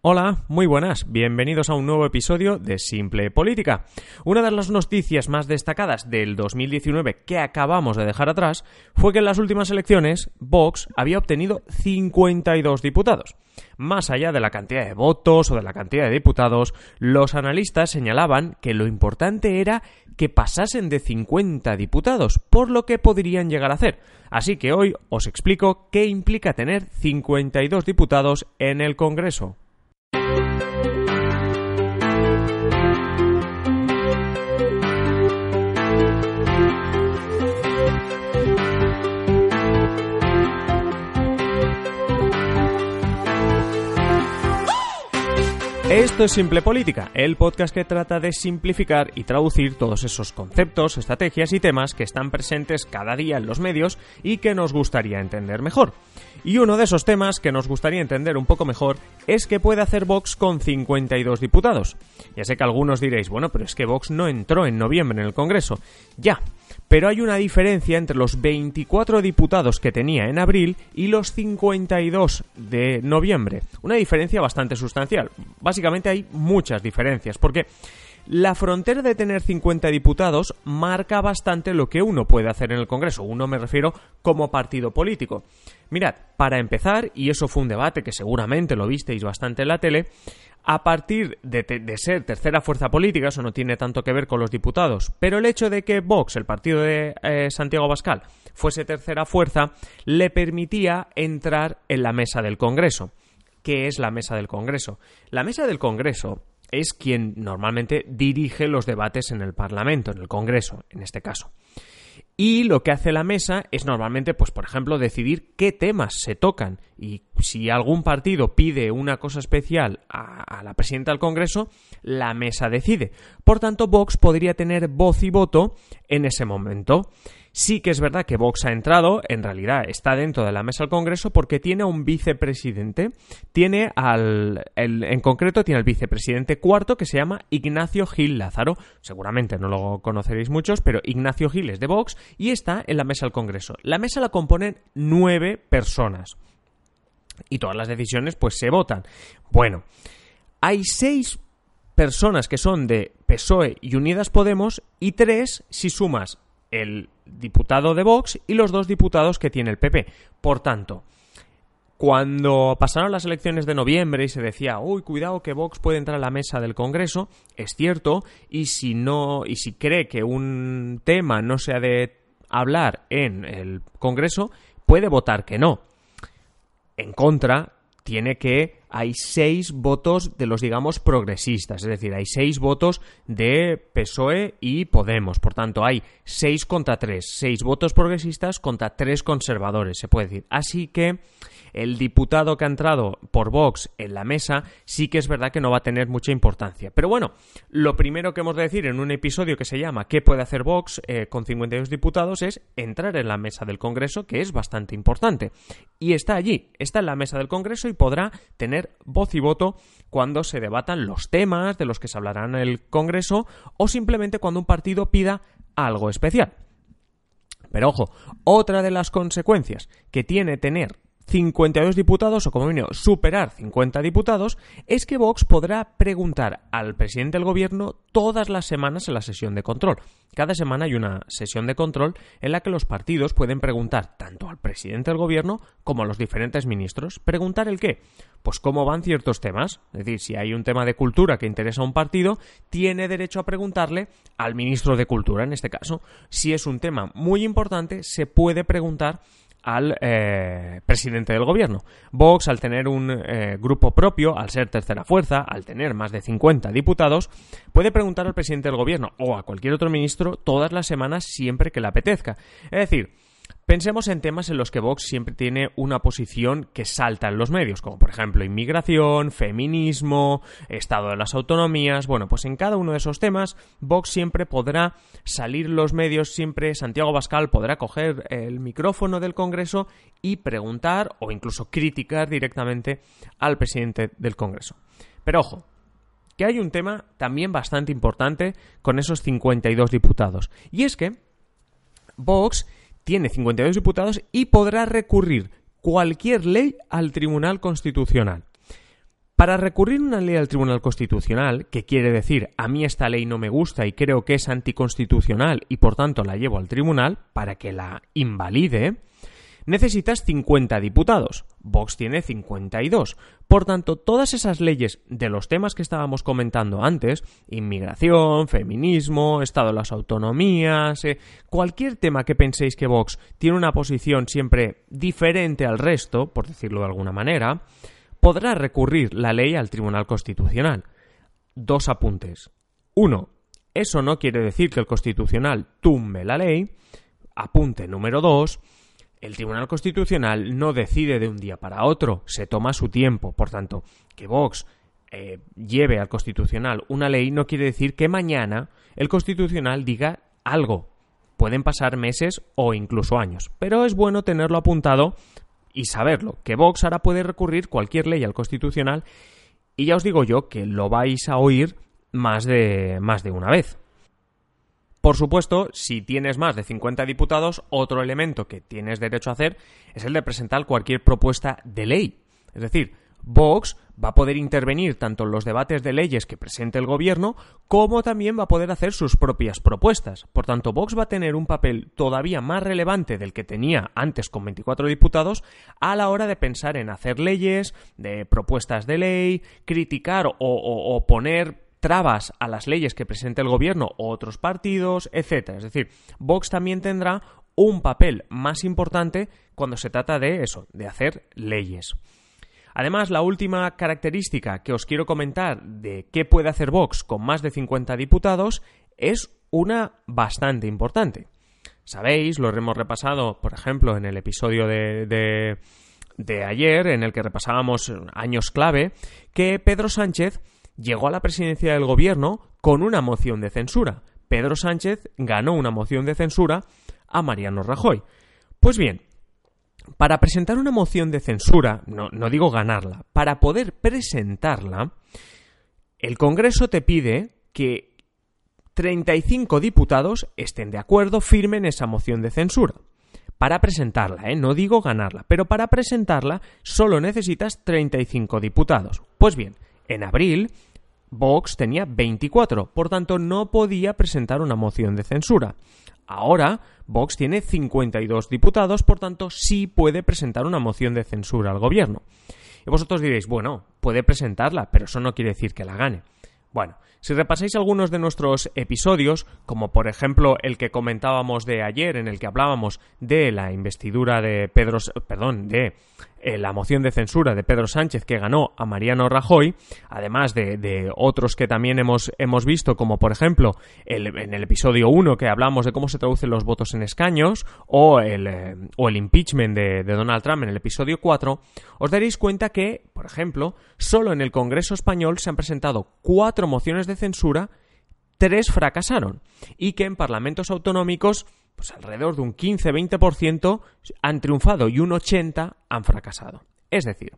Hola, muy buenas, bienvenidos a un nuevo episodio de Simple Política. Una de las noticias más destacadas del 2019 que acabamos de dejar atrás fue que en las últimas elecciones Vox había obtenido 52 diputados. Más allá de la cantidad de votos o de la cantidad de diputados, los analistas señalaban que lo importante era que pasasen de 50 diputados, por lo que podrían llegar a hacer. Así que hoy os explico qué implica tener 52 diputados en el Congreso. Esto es Simple Política, el podcast que trata de simplificar y traducir todos esos conceptos, estrategias y temas que están presentes cada día en los medios y que nos gustaría entender mejor. Y uno de esos temas que nos gustaría entender un poco mejor es que puede hacer Vox con 52 diputados. Ya sé que algunos diréis, bueno, pero es que Vox no entró en noviembre en el Congreso. Ya, pero hay una diferencia entre los 24 diputados que tenía en abril y los 52 de noviembre. Una diferencia bastante sustancial. Básicamente hay muchas diferencias, porque la frontera de tener 50 diputados marca bastante lo que uno puede hacer en el Congreso. Uno me refiero como partido político. Mirad, para empezar, y eso fue un debate que seguramente lo visteis bastante en la tele, a partir de, ser tercera fuerza política, eso no tiene tanto que ver con los diputados, pero el hecho de que Vox, el partido de eh, Santiago Bascal, fuese tercera fuerza, le permitía entrar en la mesa del Congreso. ¿Qué es la mesa del Congreso? La mesa del Congreso es quien normalmente dirige los debates en el Parlamento, en el Congreso, en este caso. Y lo que hace la mesa es normalmente, pues, por ejemplo, decidir qué temas se tocan. Y si algún partido pide una cosa especial a, a, la presidenta del Congreso, la mesa decide. Por tanto, Vox podría tener voz y voto en ese momento. Sí que es verdad que Vox ha entrado, en realidad está dentro de la mesa del Congreso porque tiene a un vicepresidente, tiene al, en concreto tiene al vicepresidente cuarto que se llama Ignacio Gil Lázaro, seguramente no lo conoceréis muchos, pero Ignacio Gil es de Vox y está en la mesa del Congreso. La mesa la componen nueve personas y todas las decisiones pues se votan. Bueno, hay seis personas que son de PSOE y Unidas Podemos y tres si sumas el diputado de Vox y los dos diputados que tiene el PP. Por tanto, cuando pasaron las elecciones de noviembre y se decía, uy, cuidado que Vox puede entrar a la mesa del Congreso, es cierto, y si no, y si cree que un tema no se ha de hablar en el Congreso, puede votar que no. En contra, tiene que hay seis votos de los, digamos, progresistas, es decir, hay seis votos de PSOE y Podemos. Por tanto, hay seis contra tres, seis votos progresistas contra tres conservadores, se puede decir. Así que el diputado que ha entrado por Vox en la mesa sí que es verdad que no va a tener mucha importancia. Pero bueno, lo primero que hemos de decir en un episodio que se llama ¿Qué puede hacer Vox eh, con 52 diputados? es entrar en la mesa del Congreso, que es bastante importante. Y está allí, está en la mesa del Congreso y podrá tener voz y voto cuando se debatan los temas de los que se hablarán en el Congreso o simplemente cuando un partido pida algo especial. Pero ojo, otra de las consecuencias que tiene tener 52 diputados o como mínimo superar 50 diputados, es que Vox podrá preguntar al presidente del gobierno todas las semanas en la sesión de control. Cada semana hay una sesión de control en la que los partidos pueden preguntar tanto al presidente del gobierno como a los diferentes ministros. ¿Preguntar el qué? Pues cómo van ciertos temas. Es decir, si hay un tema de cultura que interesa a un partido, tiene derecho a preguntarle al ministro de Cultura, en este caso. Si es un tema muy importante, se puede preguntar al eh, presidente del gobierno. Vox, al tener un eh, grupo propio, al ser tercera fuerza, al tener más de 50 diputados, puede preguntar al presidente del gobierno o a cualquier otro ministro todas las semanas siempre que le apetezca. Es decir, Pensemos en temas en los que Vox siempre tiene una posición que salta en los medios, como por ejemplo inmigración, feminismo, estado de las autonomías. Bueno, pues en cada uno de esos temas Vox siempre podrá salir los medios, siempre Santiago Bascal podrá coger el micrófono del Congreso y preguntar o incluso criticar directamente al presidente del Congreso. Pero ojo, que hay un tema también bastante importante con esos 52 diputados. Y es que Vox tiene 52 diputados y podrá recurrir cualquier ley al Tribunal Constitucional. Para recurrir una ley al Tribunal Constitucional, que quiere decir a mí esta ley no me gusta y creo que es anticonstitucional y por tanto la llevo al tribunal para que la invalide, necesitas 50 diputados. Vox tiene 52. Por tanto, todas esas leyes de los temas que estábamos comentando antes, inmigración, feminismo, Estado de las autonomías, eh, cualquier tema que penséis que Vox tiene una posición siempre diferente al resto, por decirlo de alguna manera, podrá recurrir la ley al Tribunal Constitucional. Dos apuntes. Uno, eso no quiere decir que el Constitucional tumbe la ley. Apunte número dos, el Tribunal Constitucional no decide de un día para otro, se toma su tiempo. Por tanto, que Vox eh, lleve al Constitucional una ley no quiere decir que mañana el Constitucional diga algo. Pueden pasar meses o incluso años, pero es bueno tenerlo apuntado y saberlo, que Vox ahora puede recurrir cualquier ley al Constitucional y ya os digo yo que lo vais a oír más de, más de una vez. Por supuesto, si tienes más de 50 diputados, otro elemento que tienes derecho a hacer es el de presentar cualquier propuesta de ley. Es decir, Vox va a poder intervenir tanto en los debates de leyes que presente el gobierno, como también va a poder hacer sus propias propuestas. Por tanto, Vox va a tener un papel todavía más relevante del que tenía antes con 24 diputados a la hora de pensar en hacer leyes, de propuestas de ley, criticar o, o poner trabas a las leyes que presente el gobierno o otros partidos, etc. Es decir, Vox también tendrá un papel más importante cuando se trata de eso, de hacer leyes. Además, la última característica que os quiero comentar de qué puede hacer Vox con más de 50 diputados es una bastante importante. Sabéis, lo hemos repasado, por ejemplo, en el episodio de, de, de ayer, en el que repasábamos años clave, que Pedro Sánchez llegó a la presidencia del gobierno con una moción de censura. Pedro Sánchez ganó una moción de censura a Mariano Rajoy. Pues bien, para presentar una moción de censura, no, no, digo ganarla, para poder presentarla, el Congreso te pide que 35 diputados estén de acuerdo, firmen esa moción de censura. Para presentarla, ¿eh? no digo ganarla, pero para presentarla solo necesitas 35 diputados. Pues bien, en abril Vox tenía 24, por tanto no podía presentar una moción de censura. Ahora, Vox tiene 52 diputados, por tanto sí puede presentar una moción de censura al gobierno. Y vosotros diréis, bueno, puede presentarla, pero eso no quiere decir que la gane. Bueno, si repasáis algunos de nuestros episodios, como por ejemplo el que comentábamos de ayer, en el que hablábamos de la investidura de Pedro, perdón, de eh, la moción de censura de Pedro Sánchez que ganó a Mariano Rajoy, además de, otros que también hemos, hemos visto, como por ejemplo en el episodio 1 que hablamos de cómo se traducen los votos en escaños, o el, eh, o el impeachment de, de Donald Trump en el episodio 4, os daréis cuenta que, por ejemplo, solo en el Congreso español se han presentado cuatro mociones de censura, tres fracasaron, y que en parlamentos autonómicos pues alrededor de un 15-20% han triunfado y un 80% han fracasado. Es decir,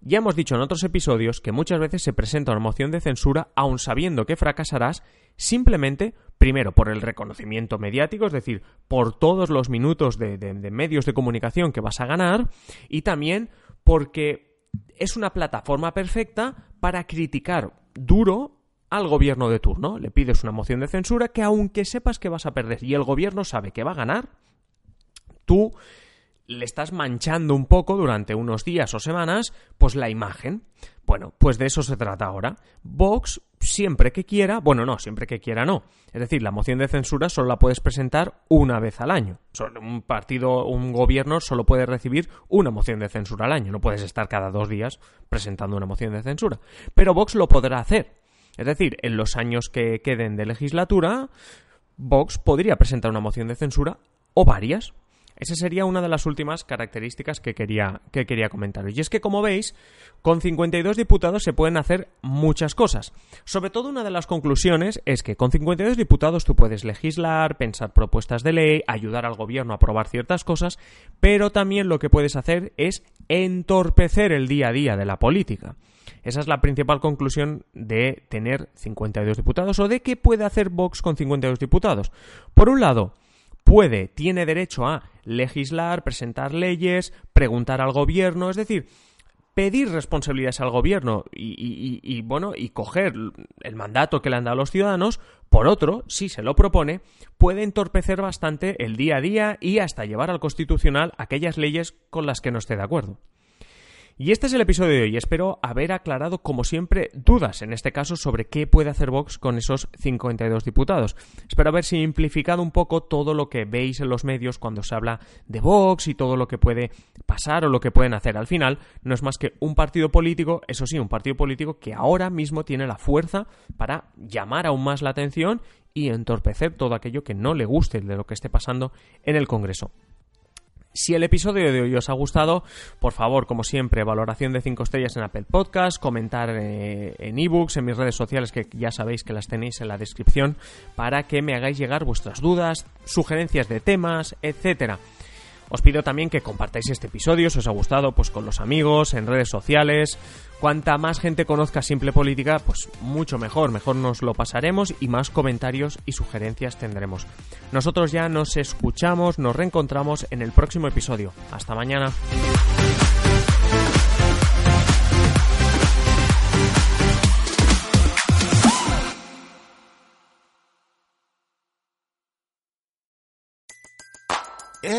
ya hemos dicho en otros episodios que muchas veces se presenta una moción de censura aun sabiendo que fracasarás simplemente, primero, por el reconocimiento mediático, es decir, por todos los minutos de, de medios de comunicación que vas a ganar, y también porque es una plataforma perfecta para criticar duro al gobierno de turno. Le pides una moción de censura que aunque sepas que vas a perder y el gobierno sabe que va a ganar, tú le estás manchando un poco durante unos días o semanas, pues la imagen. Bueno, pues de eso se trata ahora. Vox, siempre que quiera, bueno, no, siempre que quiera no. Es decir, la moción de censura solo la puedes presentar una vez al año. Un partido, un gobierno solo puede recibir una moción de censura al año. No puedes estar cada dos días presentando una moción de censura. Pero Vox lo podrá hacer. Es decir, en los años que queden de legislatura, Vox podría presentar una moción de censura o varias. Esa sería una de las últimas características que quería, que quería comentaros. Y es que, como veis, con 52 diputados se pueden hacer muchas cosas. Sobre todo, una de las conclusiones es que con 52 diputados tú puedes legislar, pensar propuestas de ley, ayudar al gobierno a aprobar ciertas cosas, pero también lo que puedes hacer es entorpecer el día a día de la política. Esa es la principal conclusión de tener 52 diputados o de qué puede hacer Vox con 52 diputados. Por un lado, puede, tiene derecho a legislar, presentar leyes, preguntar al gobierno, es decir, pedir responsabilidades al gobierno y, bueno y coger el mandato que le han dado los ciudadanos por otro si se lo propone puede entorpecer bastante el día a día y hasta llevar al constitucional aquellas leyes con las que no esté de acuerdo y este es el episodio de hoy. Espero haber aclarado, como siempre, dudas, en este caso, sobre qué puede hacer Vox con esos 52 diputados. Espero haber simplificado un poco todo lo que veis en los medios cuando se habla de Vox y todo lo que puede pasar o lo que pueden hacer. Al final, no es más que un partido político, eso sí, un partido político que ahora mismo tiene la fuerza para llamar aún más la atención y entorpecer todo aquello que no le guste de lo que esté pasando en el Congreso. Si el episodio de hoy os ha gustado, por favor, como siempre, valoración de 5 estrellas en Apple Podcast, comentar eh, en ebooks, en mis redes sociales, que ya sabéis que las tenéis en la descripción, para que me hagáis llegar vuestras dudas, sugerencias de temas, etcétera. Os pido también que compartáis este episodio, si os ha gustado, pues con los amigos, en redes sociales. Cuanta más gente conozca Simple Política, pues mucho mejor, mejor nos lo pasaremos y más comentarios y sugerencias tendremos. Nosotros ya nos escuchamos, nos reencontramos en el próximo episodio. Hasta mañana.